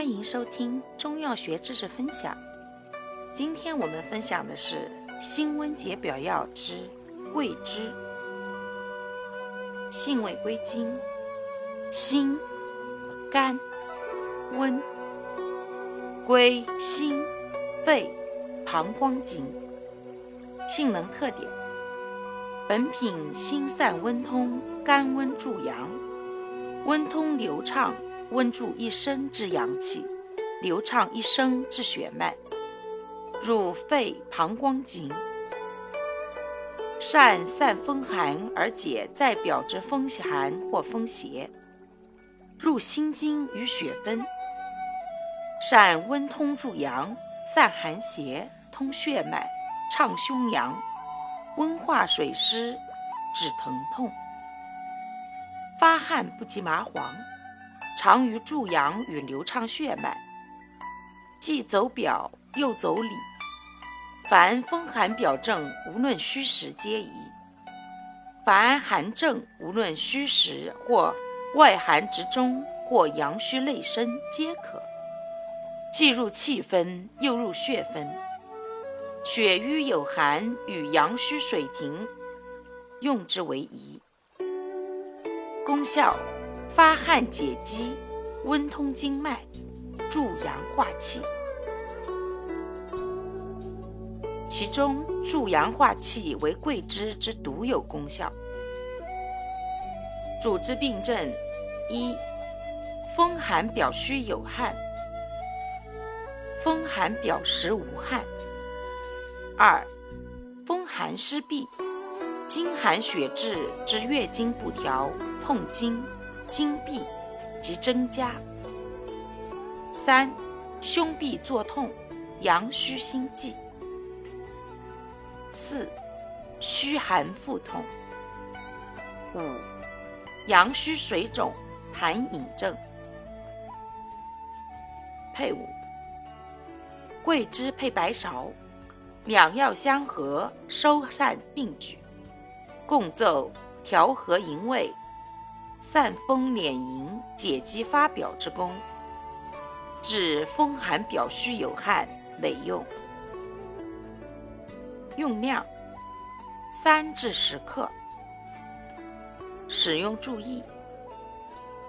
欢迎收听中药学知识分享。今天我们分享的是辛温解表药之桂枝。性味归经：辛、甘、温。归心、肺、膀胱经。性能特点：本品辛散温通，甘温助阳，温通流畅。温助一身之阳气，流畅一身之血脉，入肺膀胱经，善散风寒而解在表之风寒或风邪，入心经与血分，善温通助阳，散寒邪，通血脉，畅胸阳，温化水湿，止疼痛，发汗不及麻黄。常于助阳与流畅血脉，既走表又走里。凡风寒表症，无论虚实皆宜；凡寒症，无论虚实或外寒直中或阳虚内生，皆可。既入气分，又入血分。血瘀有寒与阳虚水停，用之为宜。功效。发汗解肌，温通经脉，助阳化气。其中助阳化气为桂枝之独有功效。主治病症：一、风寒表虚有汗；风寒表实无汗；二、风寒湿痹、经寒血滞之月经不调、痛经。经闭及增加。三、胸痹作痛，阳虚心悸。四、虚寒腹痛。五、阳虚水肿、痰饮症。配伍：桂枝配白芍，两药相合，收散并举，共奏调和营卫。散风敛营、解肌发表之功，治风寒表虚有汗为用。用量三至十克。使用注意：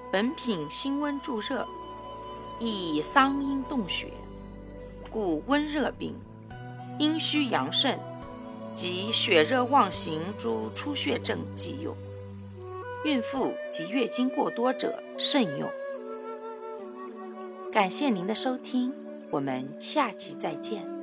本品辛温助热，益桑阴动血，故温热病、阴虚阳盛及血热妄行诸出血症忌用。孕妇及月经过多者慎用。感谢您的收听，我们下期再见。